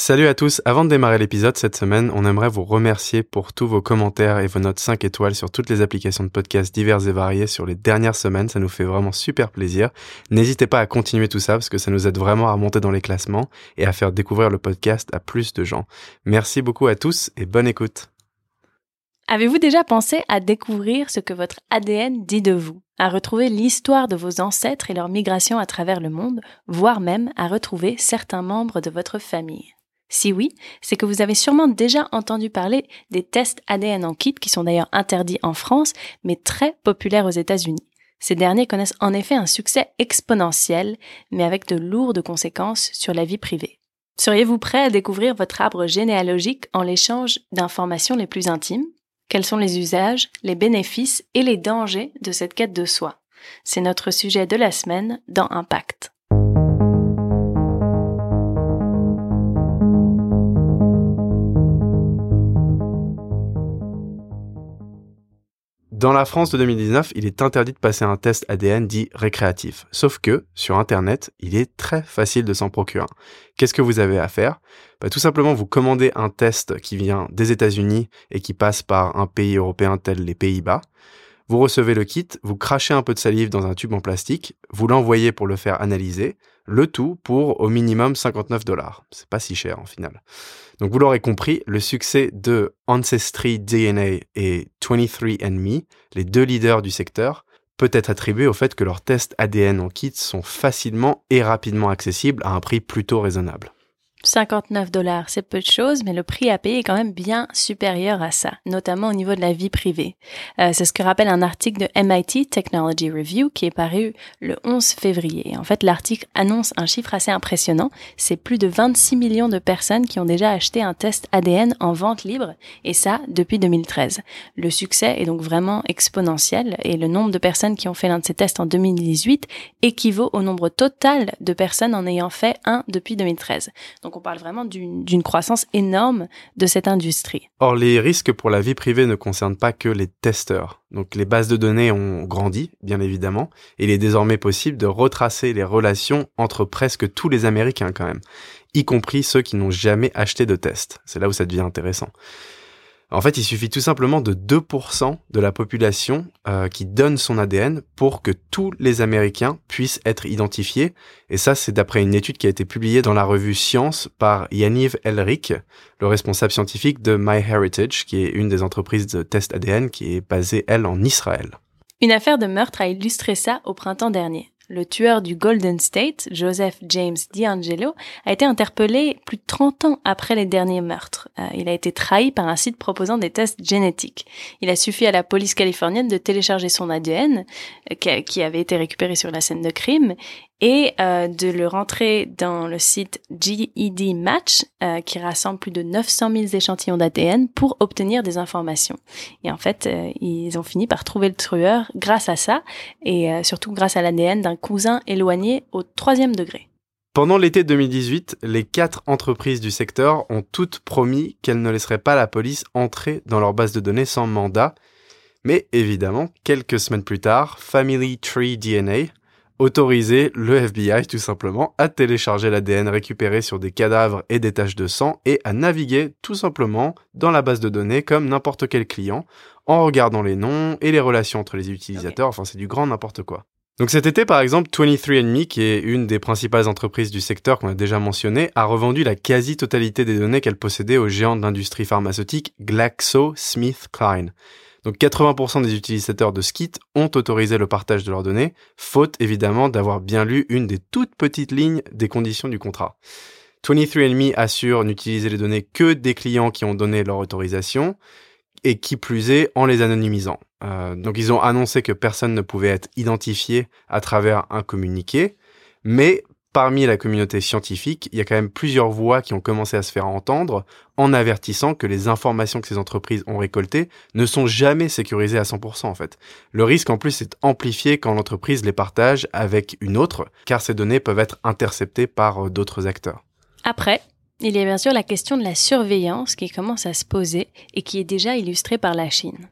Salut à tous, avant de démarrer l'épisode cette semaine, on aimerait vous remercier pour tous vos commentaires et vos notes 5 étoiles sur toutes les applications de podcasts diverses et variées sur les dernières semaines, ça nous fait vraiment super plaisir. N'hésitez pas à continuer tout ça parce que ça nous aide vraiment à monter dans les classements et à faire découvrir le podcast à plus de gens. Merci beaucoup à tous et bonne écoute. Avez-vous déjà pensé à découvrir ce que votre ADN dit de vous, à retrouver l'histoire de vos ancêtres et leur migration à travers le monde, voire même à retrouver certains membres de votre famille? Si oui, c'est que vous avez sûrement déjà entendu parler des tests ADN en kit qui sont d'ailleurs interdits en France, mais très populaires aux États-Unis. Ces derniers connaissent en effet un succès exponentiel, mais avec de lourdes conséquences sur la vie privée. Seriez-vous prêt à découvrir votre arbre généalogique en l'échange d'informations les plus intimes? Quels sont les usages, les bénéfices et les dangers de cette quête de soi? C'est notre sujet de la semaine dans Impact. Dans la France de 2019, il est interdit de passer un test ADN dit récréatif. Sauf que, sur Internet, il est très facile de s'en procurer. Qu'est-ce que vous avez à faire? Bah, Tout simplement, vous commandez un test qui vient des États-Unis et qui passe par un pays européen tel les Pays-Bas. Vous recevez le kit, vous crachez un peu de salive dans un tube en plastique, vous l'envoyez pour le faire analyser, le tout pour au minimum 59 dollars. C'est pas si cher en final. Donc vous l'aurez compris, le succès de Ancestry DNA et 23andMe, les deux leaders du secteur, peut être attribué au fait que leurs tests ADN en kit sont facilement et rapidement accessibles à un prix plutôt raisonnable. 59 dollars, c'est peu de choses, mais le prix à payer est quand même bien supérieur à ça, notamment au niveau de la vie privée. Euh, c'est ce que rappelle un article de MIT Technology Review qui est paru le 11 février. En fait, l'article annonce un chiffre assez impressionnant. C'est plus de 26 millions de personnes qui ont déjà acheté un test ADN en vente libre, et ça depuis 2013. Le succès est donc vraiment exponentiel, et le nombre de personnes qui ont fait l'un de ces tests en 2018 équivaut au nombre total de personnes en ayant fait un depuis 2013. Donc on parle vraiment d'une croissance énorme de cette industrie. Or, les risques pour la vie privée ne concernent pas que les testeurs. Donc les bases de données ont grandi, bien évidemment, et il est désormais possible de retracer les relations entre presque tous les Américains quand même, y compris ceux qui n'ont jamais acheté de test. C'est là où ça devient intéressant. En fait, il suffit tout simplement de 2% de la population euh, qui donne son ADN pour que tous les Américains puissent être identifiés. Et ça, c'est d'après une étude qui a été publiée dans la revue Science par Yaniv Elric, le responsable scientifique de MyHeritage, qui est une des entreprises de test ADN qui est basée, elle, en Israël. Une affaire de meurtre a illustré ça au printemps dernier le tueur du Golden State, Joseph James D'Angelo, a été interpellé plus de 30 ans après les derniers meurtres. Euh, il a été trahi par un site proposant des tests génétiques. Il a suffi à la police californienne de télécharger son ADN, euh, qui avait été récupéré sur la scène de crime, et euh, de le rentrer dans le site GED Match euh, qui rassemble plus de 900 000 échantillons d'ADN pour obtenir des informations. Et en fait, euh, ils ont fini par trouver le trueur grâce à ça et surtout grâce à l'ADN d'un cousin éloigné au troisième degré. Pendant l'été 2018, les quatre entreprises du secteur ont toutes promis qu'elles ne laisseraient pas la police entrer dans leur base de données sans mandat. Mais évidemment, quelques semaines plus tard, Family Tree DNA, autoriser le FBI tout simplement à télécharger l'ADN récupéré sur des cadavres et des taches de sang et à naviguer tout simplement dans la base de données comme n'importe quel client en regardant les noms et les relations entre les utilisateurs. Enfin, c'est du grand n'importe quoi. Donc cet été, par exemple, 23andMe, qui est une des principales entreprises du secteur qu'on a déjà mentionné, a revendu la quasi-totalité des données qu'elle possédait au géant de l'industrie pharmaceutique GlaxoSmithKline. Donc 80% des utilisateurs de Skit ont autorisé le partage de leurs données, faute évidemment d'avoir bien lu une des toutes petites lignes des conditions du contrat. 23andMe assure n'utiliser les données que des clients qui ont donné leur autorisation, et qui plus est en les anonymisant. Euh, donc ils ont annoncé que personne ne pouvait être identifié à travers un communiqué, mais parmi la communauté scientifique, il y a quand même plusieurs voix qui ont commencé à se faire entendre en avertissant que les informations que ces entreprises ont récoltées ne sont jamais sécurisées à 100% en fait. Le risque en plus est amplifié quand l'entreprise les partage avec une autre, car ces données peuvent être interceptées par euh, d'autres acteurs. Après, il y a bien sûr la question de la surveillance qui commence à se poser et qui est déjà illustrée par la Chine.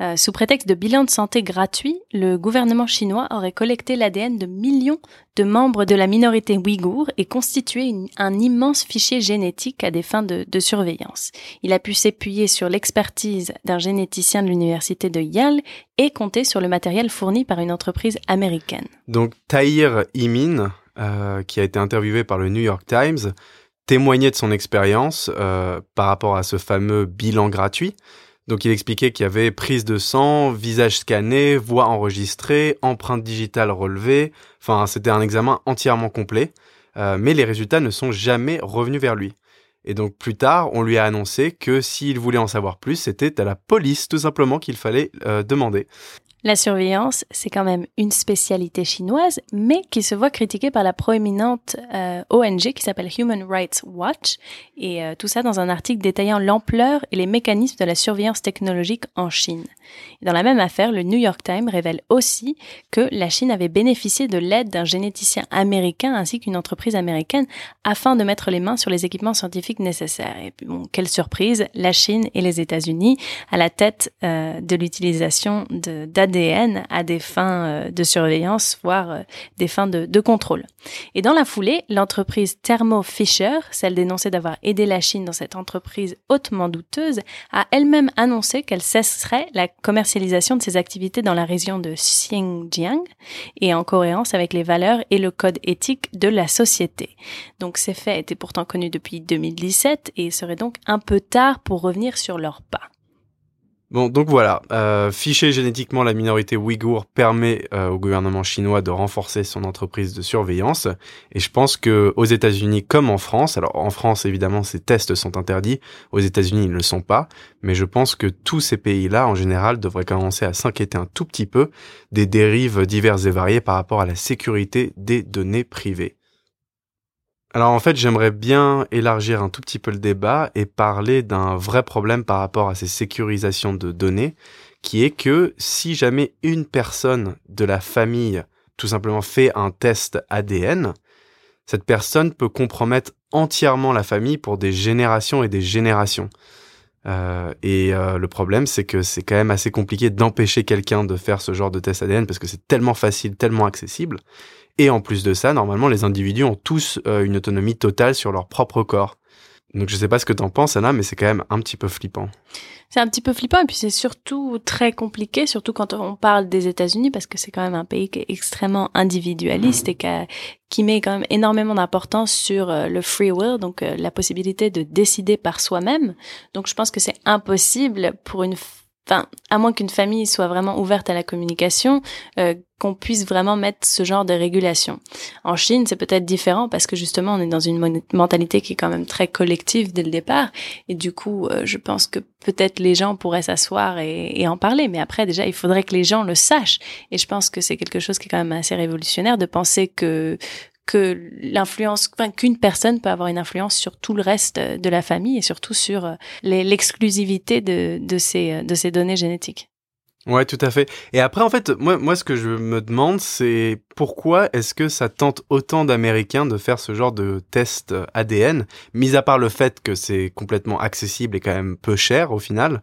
Euh, sous prétexte de bilan de santé gratuit, le gouvernement chinois aurait collecté l'ADN de millions de membres de la minorité ouïghour et constitué un immense fichier génétique à des fins de, surveillance. Il a pu s'appuyer sur l'expertise d'un généticien de l'université de Yale et compter sur le matériel fourni par une entreprise américaine. Donc Tahir Imin, euh, qui a été interviewé par le New York Times, témoignait de son expérience euh, par rapport à ce fameux bilan gratuit. Donc il expliquait qu'il y avait prise de sang, visage scanné, voix enregistrée, empreinte digitale relevée. Enfin, c'était un examen entièrement complet. Euh, mais les résultats ne sont jamais revenus vers lui. Et donc plus tard, on lui a annoncé que s'il voulait en savoir plus, c'était à la police tout simplement qu'il fallait euh, demander. La surveillance, c'est quand même une spécialité chinoise, mais qui se voit critiquée par la proéminente euh, ONG qui s'appelle Human Rights Watch, et euh, tout ça dans un article détaillant l'ampleur et les mécanismes de la surveillance technologique en Chine. Dans la même affaire, le New York Times révèle aussi que la Chine avait bénéficié de l'aide d'un généticien américain ainsi qu'une entreprise américaine afin de mettre les mains sur les équipements scientifiques nécessaires. Et puis bon, quelle surprise, la Chine et les États-Unis à la tête euh, de l'utilisation de ADN à des fins euh, de surveillance, voire euh, des fins de, de contrôle. Et dans la foulée, l'entreprise Thermo Fisher, celle dénoncée d'avoir aidé la Chine dans cette entreprise hautement douteuse, a elle-même annoncé qu'elle cesserait la commercialisation de ses activités dans la région de Xinjiang et en cohérence avec les valeurs et le code éthique de la société. Donc ces faits étaient pourtant connus depuis 2017 et seraient donc un peu tard pour revenir sur leurs pas. Bon, donc voilà, euh, ficher génétiquement la minorité ouïghour permet euh, au gouvernement chinois de renforcer son entreprise de surveillance. Et je pense que aux États-Unis comme en France, alors en France évidemment ces tests sont interdits, aux États-Unis ils ne le sont pas, mais je pense que tous ces pays-là en général devraient commencer à s'inquiéter un tout petit peu des dérives diverses et variées par rapport à la sécurité des données privées. Alors en fait, j'aimerais bien élargir un tout petit peu le débat et parler d'un vrai problème par rapport à ces sécurisations de données, qui est que si jamais une personne de la famille tout simplement fait un test ADN, cette personne peut compromettre entièrement la famille pour des générations et des générations. Euh, et euh, le problème, c'est que c'est quand même assez compliqué d'empêcher quelqu'un de faire ce genre de test ADN parce que c'est tellement facile, tellement accessible. Et en plus de ça, normalement, les individus ont tous euh, une autonomie totale sur leur propre corps. Donc je sais pas ce que t'en penses, Anna, mais c'est quand même un petit peu flippant. C'est un petit peu flippant et puis c'est surtout très compliqué, surtout quand on parle des États-Unis, parce que c'est quand même un pays qui est extrêmement individualiste et qui, met quand même énormément d'importance sur euh, le free will, donc euh, la possibilité de décider par soi-même. Donc je pense que c'est impossible pour une enfin, à moins qu'une famille soit vraiment ouverte à la communication, euh, qu'on puisse vraiment mettre ce genre de régulation. En Chine, c'est peut-être différent parce que justement, on est dans une mentalité qui est quand même très collective dès le départ, et du coup, euh, je pense que peut-être les gens pourraient s'asseoir et, et, en parler, mais après, déjà, il faudrait que les gens le sachent, et je pense que c'est quelque chose qui est quand même assez révolutionnaire de penser que que l'influence, enfin, qu'une personne peut avoir une influence sur tout le reste de la famille et surtout sur euh, l'exclusivité de, ces, de ces données génétiques. Ouais, tout à fait. Et après, en fait, moi, moi, ce que je me demande, c'est pourquoi est-ce que ça tente autant d'Américains de faire ce genre de test ADN, mis à part le fait que c'est complètement accessible et quand même peu cher au final.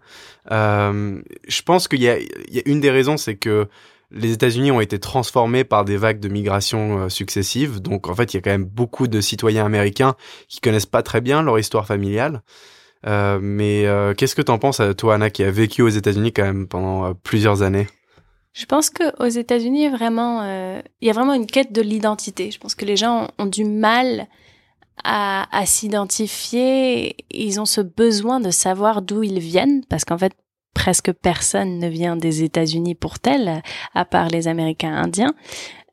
Euh, je pense qu'il y a une des raisons, c'est que les États-Unis ont été transformés par des vagues de migration euh, successives. Donc en fait, il y a quand même beaucoup de citoyens américains qui connaissent pas très bien leur histoire familiale. Euh, mais euh, qu'est-ce que t'en penses, toi, Anna, qui a vécu aux États-Unis quand même pendant plusieurs années? Je pense que aux États-Unis, vraiment, il y a vraiment une quête de l'identité. Je pense que les gens ont, du mal à, à s'identifier. Ils ont ce besoin de savoir d'où ils viennent, parce qu'en fait, presque personne ne vient des États-Unis pour tel, à part les Américains indiens.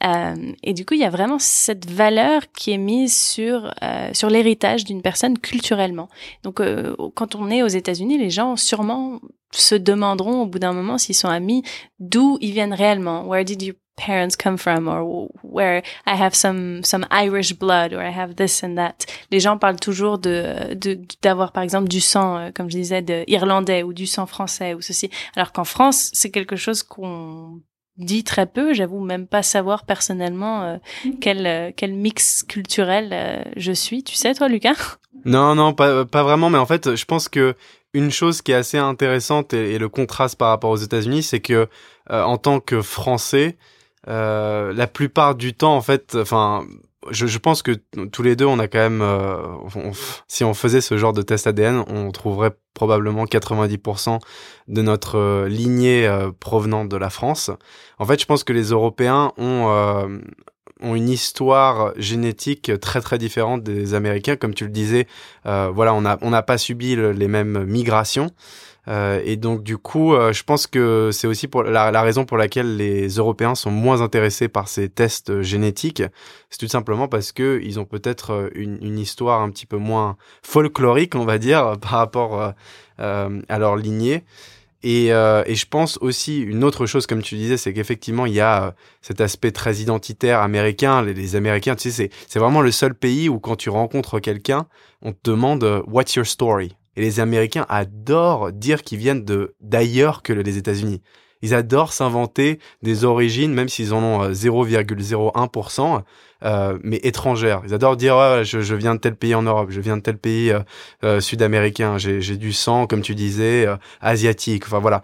Euh, et du coup, il y a vraiment cette valeur qui est mise sur euh, sur l'héritage d'une personne culturellement. Donc, euh, quand on est aux États-Unis, les gens sûrement se demanderont au bout d'un moment s'ils sont amis d'où ils viennent réellement. Where did you parents come from? Or where I have some some Irish blood or I have this and that. Les gens parlent toujours de d'avoir par exemple du sang euh, comme je disais de irlandais ou du sang français ou ceci alors qu'en France, c'est quelque chose qu'on dit très peu, j'avoue même pas savoir personnellement euh, mm. quel euh, quel mix culturel je suis. Tu sais toi Lucas? Non non pas pas vraiment mais en fait, je pense que une chose qui est assez intéressante et, le contraste par rapport aux États-Unis, c'est que en tant que Français, la plupart du temps, en fait, enfin, je, je, pense que tous les deux, on a quand même, euh, si on faisait ce genre de test ADN, on trouverait probablement 90% de notre euh, lignée euh, provenant de la France. En fait, je pense que les Européens ont ont une histoire génétique très très différente des Américains, comme tu le disais. voilà, on a on n'a pas subi les mêmes migrations. Euh, et donc du coup, euh, je pense que c'est aussi la, raison pour laquelle les Européens sont moins intéressés par ces tests génétiques. C'est tout simplement parce que ils ont peut-être euh, une, histoire un petit peu moins folklorique, on va dire, par rapport euh, à leur lignée. Et, je pense aussi une autre chose, comme tu disais, c'est qu'effectivement il y a cet aspect très identitaire américain. Les Américains, tu sais, c'est vraiment le seul pays où quand tu rencontres quelqu'un, on te demande What's your story? Et les Américains adorent dire qu'ils viennent de d'ailleurs que les États-Unis. Ils adorent s'inventer des origines, même s'ils en ont 0,01%, euh, mais étrangères. Ils adorent dire ouais, je, je, viens de tel pays en Europe, je viens de tel pays euh, euh sud-américain, j'ai du sang, comme tu disais, asiatique. Enfin voilà,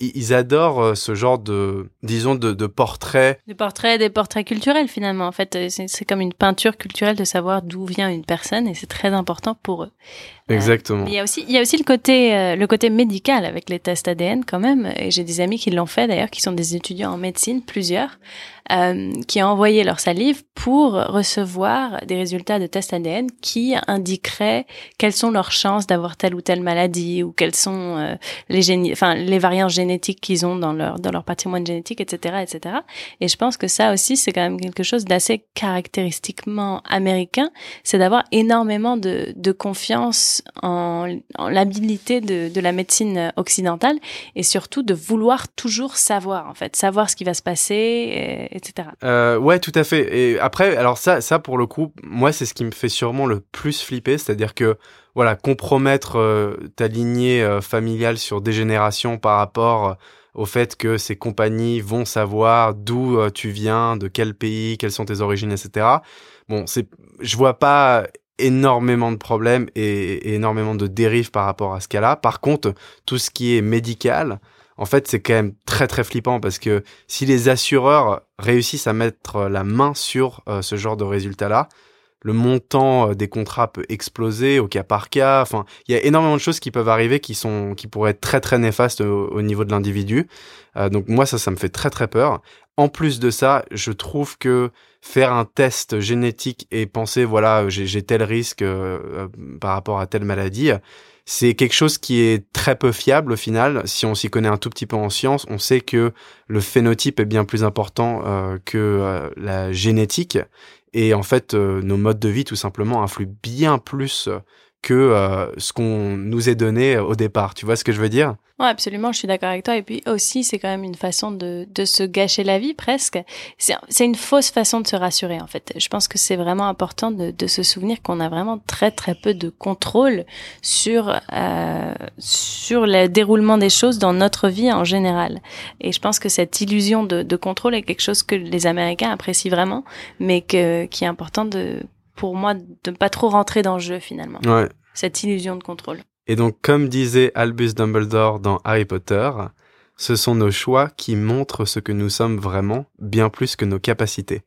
ils, adorent ce genre de, disons, de, de portraits. Des portraits, des portraits culturels finalement. En fait, c'est comme une peinture culturelle de savoir d'où vient une personne et c'est très important pour eux. Exactement. il y a aussi, il y a aussi le côté, le côté médical avec les tests ADN quand même. Et j'ai des amis qui l'ont fait d'ailleurs, qui sont des étudiants en médecine, plusieurs, euh, qui ont envoyé leur salive pour recevoir des résultats de tests ADN qui indiqueraient quelles sont leurs chances d'avoir telle ou telle maladie ou quelles sont euh, les enfin les variantes génétiques qu'ils ont dans leur dans leur patrimoine génétique, etc., etc. Et je pense que ça aussi c'est quand même quelque chose d'assez caractéristiquement américain, c'est d'avoir énormément de, confiance en, en l'habilité de, la médecine occidentale et surtout de vouloir toujours savoir en fait, savoir ce qui va se passer etc. Euh, ouais, tout à fait. Après, alors ça, ça pour le coup, moi, c'est ce qui me fait sûrement le plus flipper, c'est-à-dire que voilà, compromettre euh, ta lignée euh, familiale sur des générations par rapport euh, au fait que ces compagnies vont savoir d'où tu viens, de quel pays, quelles sont tes origines, etc. Bon, c'est, je vois pas énormément de problèmes et, et énormément de dérives par rapport à ce cas-là. Par contre, tout ce qui est médical, en fait, c'est quand même très très flippant parce que si les assureurs réussissent à mettre la main sur euh, ce genre de résultats-là, le montant euh, des contrats peut exploser au cas par cas. Enfin, il y a énormément de choses qui peuvent arriver qui sont qui pourraient être très très néfastes au, niveau de l'individu. Euh, donc moi ça ça me fait très très peur. En plus de ça, je trouve que faire un test génétique et penser voilà j'ai tel risque par rapport à telle maladie, c'est quelque chose qui est très peu fiable au final. Si on s'y connaît un tout petit peu en science, on sait que le phénotype est bien plus important euh, que euh, la génétique. Et en fait, euh, nos modes de vie, tout simplement, influent bien plus que ce qu'on nous est donné au départ. Tu vois ce que je veux dire? Ouais, absolument, je suis d'accord avec toi. Et puis aussi, c'est quand même une façon de, de se gâcher la vie presque. C'est une fausse façon de se rassurer en fait. Je pense que c'est vraiment important de, de se souvenir qu'on a vraiment très très peu de contrôle sur euh, sur le déroulement des choses dans notre vie en général. Et je pense que cette illusion de, de contrôle est quelque chose que les Américains apprécient vraiment, mais que qui est important de pour moi de ne pas trop rentrer dans le jeu finalement. Ouais. Cette illusion de contrôle. Et donc, comme disait Albus Dumbledore dans Harry Potter, ce sont nos choix qui montrent ce que nous sommes vraiment, bien plus que nos capacités.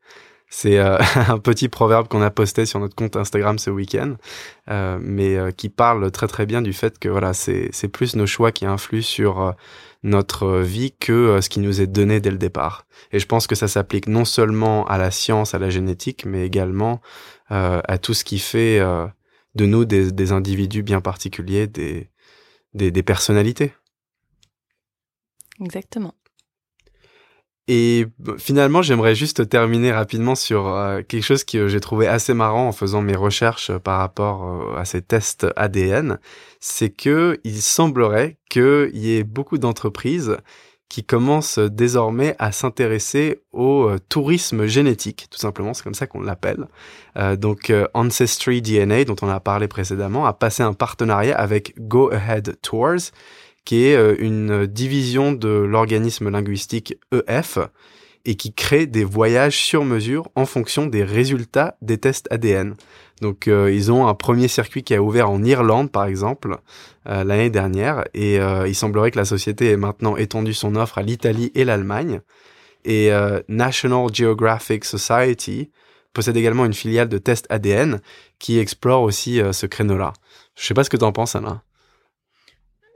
C'est euh, un petit proverbe qu'on a posté sur notre compte Instagram ce week-end, euh, mais euh, qui parle très très bien du fait que voilà, c'est plus nos choix qui influent sur notre vie que ce qui nous est donné dès le départ. Et je pense que ça s'applique non seulement à la science, à la génétique, mais également à tout ce qui fait de nous des, des individus bien particuliers, des, des, des personnalités. Exactement. Et finalement, j'aimerais juste terminer rapidement sur euh, quelque chose que j'ai trouvé assez marrant en faisant mes recherches par rapport euh, à ces tests ADN, c'est que il semblerait qu'il y ait beaucoup d'entreprises qui commence désormais à s'intéresser au euh, tourisme génétique, tout simplement, c'est comme ça qu'on l'appelle. Euh, donc euh, Ancestry DNA, dont on a parlé précédemment, a passé un partenariat avec Go Ahead Tours, qui est une division de l'organisme linguistique EF, et qui crée des voyages sur mesure en fonction des résultats des tests ADN. Donc euh, ils ont un premier circuit qui a ouvert en Irlande par exemple euh, l'année dernière et euh, il semblerait que la société ait maintenant étendu son offre à l'Italie et l'Allemagne. Et National Geographic Society possède également une filiale de tests ADN qui explore aussi ce créneau-là. Je sais pas ce que tu en penses Anna.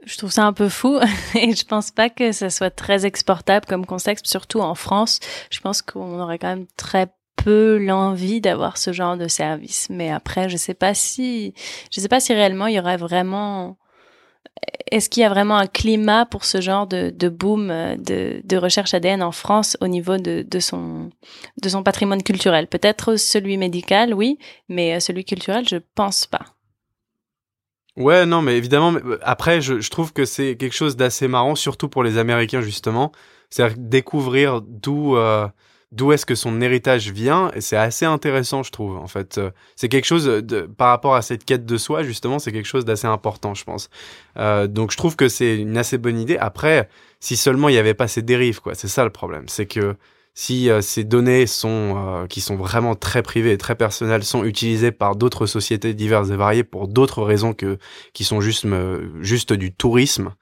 Je trouve ça un peu fou et je pense pas que ça soit très exportable comme concept, surtout en France. Je pense qu'on aurait quand même très peu l'envie d'avoir ce genre de service. Mais après, je sais pas si, je sais pas si réellement il y aurait vraiment, est-ce qu'il y a vraiment un climat pour ce genre de, boom de, de, recherche ADN en France au niveau de, de son, de son patrimoine culturel? Peut-être celui médical, oui, mais celui culturel, je pense pas. Ouais, non, mais évidemment, euh, après, je, trouve que c'est quelque chose d'assez marrant, surtout pour les Américains, justement. C'est-à-dire découvrir d'où euh, d'où est-ce que son héritage vient, et c'est assez intéressant, je trouve, en fait. Euh, c'est quelque chose, de, par rapport à cette quête de soi, justement, c'est quelque chose d'assez important, je pense. Donc, je trouve que c'est une assez bonne idée. Après, si seulement il n'y avait pas ces dérives, quoi, c'est ça le problème. C'est que si euh, ces données sont euh, qui sont vraiment très privées et très personnelles sont utilisées par d'autres sociétés diverses et variées pour d'autres raisons que qui sont juste juste du tourisme,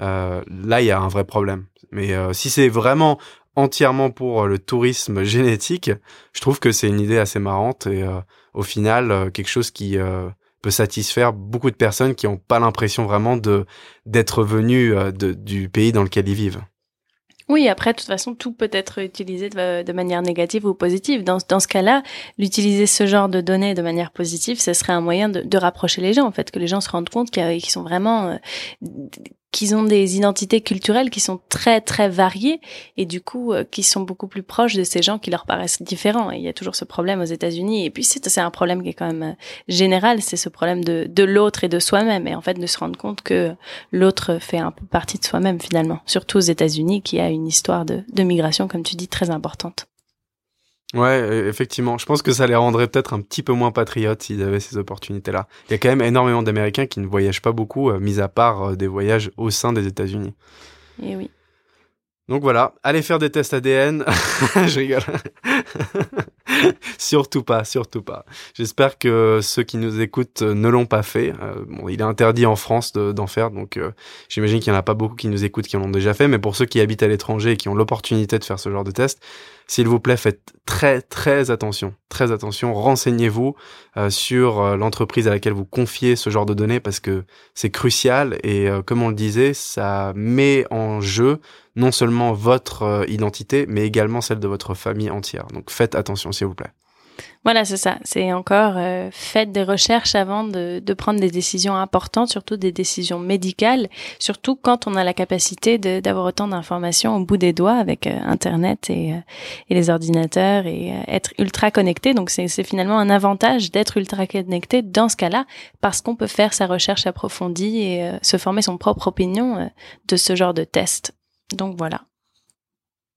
euh, là il y a un vrai problème. Mais si c'est vraiment entièrement pour le tourisme génétique, je trouve que c'est une idée assez marrante et au final quelque chose qui peut satisfaire beaucoup de personnes qui n'ont pas l'impression vraiment de d'être venues du pays dans lequel ils vivent. Oui, après, de toute façon, tout peut être utilisé de, manière négative ou positive. Dans, ce cas-là, l'utiliser ce genre de données de manière positive, ce serait un moyen de, de rapprocher les gens, en fait, que les gens se rendent compte qu'ils sont vraiment, euh, qu'ils ont des identités culturelles qui sont très très variées et du coup euh, qui sont beaucoup plus proches de ces gens qui leur paraissent différents. Et il y a toujours ce problème aux États-Unis. Et puis c'est un problème qui est quand même euh, général, c'est ce problème de, de l'autre et de soi-même. Et en fait de se rendre compte que l'autre fait un peu partie de soi-même finalement. Surtout aux États-Unis qui a une histoire de, de migration, comme tu dis, très importante. Ouais, e, effectivement. Je pense que ça les rendrait peut-être un petit peu moins patriotes s'ils avaient ces opportunités-là. Il y a quand même énormément d'Américains qui ne voyagent pas beaucoup, euh, mis à part euh, des voyages au sein des États-Unis. Et eh oui. Donc voilà, allez faire des tests ADN. je rigole. surtout pas, surtout pas. J'espère que ceux qui nous écoutent ne l'ont pas fait. Euh, bon, il est interdit en France d'en faire, donc euh, j'imagine qu'il n'y en a pas beaucoup qui nous écoutent qui en ont déjà fait. Mais pour ceux qui habitent à l'étranger et qui ont l'opportunité de faire ce genre de test, s'il vous plaît, faites très très attention, très attention. Renseignez-vous euh, sur l'entreprise à laquelle vous confiez ce genre de données parce que c'est crucial et comme on le disait, ça met en jeu non seulement votre euh, identité, mais également celle de votre famille entière. Donc faites attention, s'il vous plaît. Voilà, c'est ça. C'est encore euh, faites des recherches avant de, de, prendre des décisions importantes, surtout des décisions médicales, surtout quand on a la capacité d'avoir autant d'informations au bout des doigts avec euh, Internet et, et, les ordinateurs et être ultra connecté. Donc c'est finalement un avantage d'être ultra connecté dans ce cas-là parce qu'on peut faire sa recherche approfondie et se former son propre opinion de ce genre de test. Donc voilà.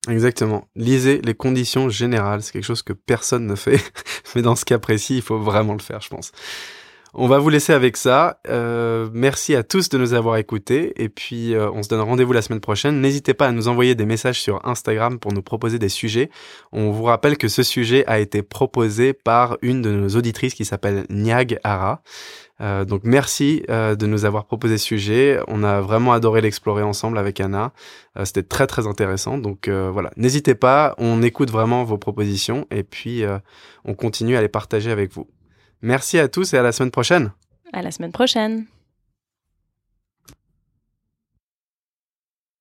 Exactement. Lisez les conditions générales. C'est quelque chose que personne ne fait. Mais dans ce cas précis, il faut vraiment le faire, je pense. On va vous laisser avec ça. Euh, merci à tous de nous avoir écoutés. Et puis, euh, on se donne rendez-vous la semaine prochaine. N'hésitez pas à nous envoyer des messages sur Instagram pour nous proposer des sujets. On vous rappelle que ce sujet a été proposé par une de nos auditrices qui s'appelle Niag Ara. Euh, donc merci euh, de nous avoir proposé ce sujet. On a vraiment adoré l'explorer ensemble avec Anna. C'était très très intéressant. Donc voilà, n'hésitez pas, on écoute vraiment vos propositions et puis on continue à les partager avec vous. Merci à tous et à la semaine prochaine. À la semaine prochaine.